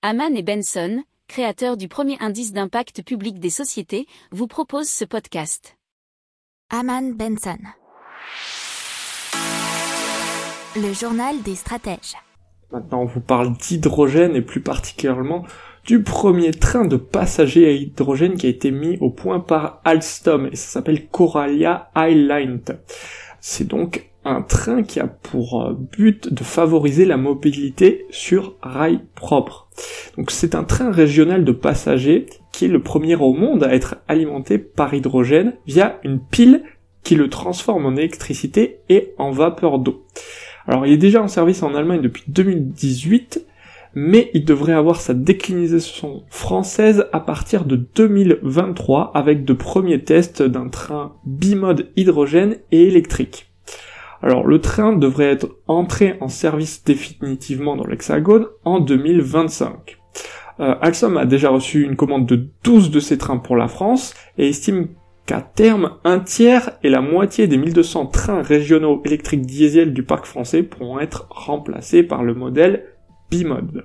Haman et Benson, créateurs du premier indice d'impact public des sociétés, vous proposent ce podcast. Haman Benson. Le journal des stratèges. Maintenant, on vous parle d'hydrogène et plus particulièrement du premier train de passagers à hydrogène qui a été mis au point par Alstom et ça s'appelle Coralia Highline. C'est donc un train qui a pour euh, but de favoriser la mobilité sur rail propre. Donc c'est un train régional de passagers qui est le premier au monde à être alimenté par hydrogène via une pile qui le transforme en électricité et en vapeur d'eau. Alors il est déjà en service en Allemagne depuis 2018, mais il devrait avoir sa déclinaison française à partir de 2023 avec de premiers tests d'un train bimode hydrogène et électrique. Alors le train devrait être entré en service définitivement dans l'Hexagone en 2025. Euh, Alstom a déjà reçu une commande de 12 de ces trains pour la France et estime qu'à terme, un tiers et la moitié des 1200 trains régionaux électriques diesel du parc français pourront être remplacés par le modèle bimode.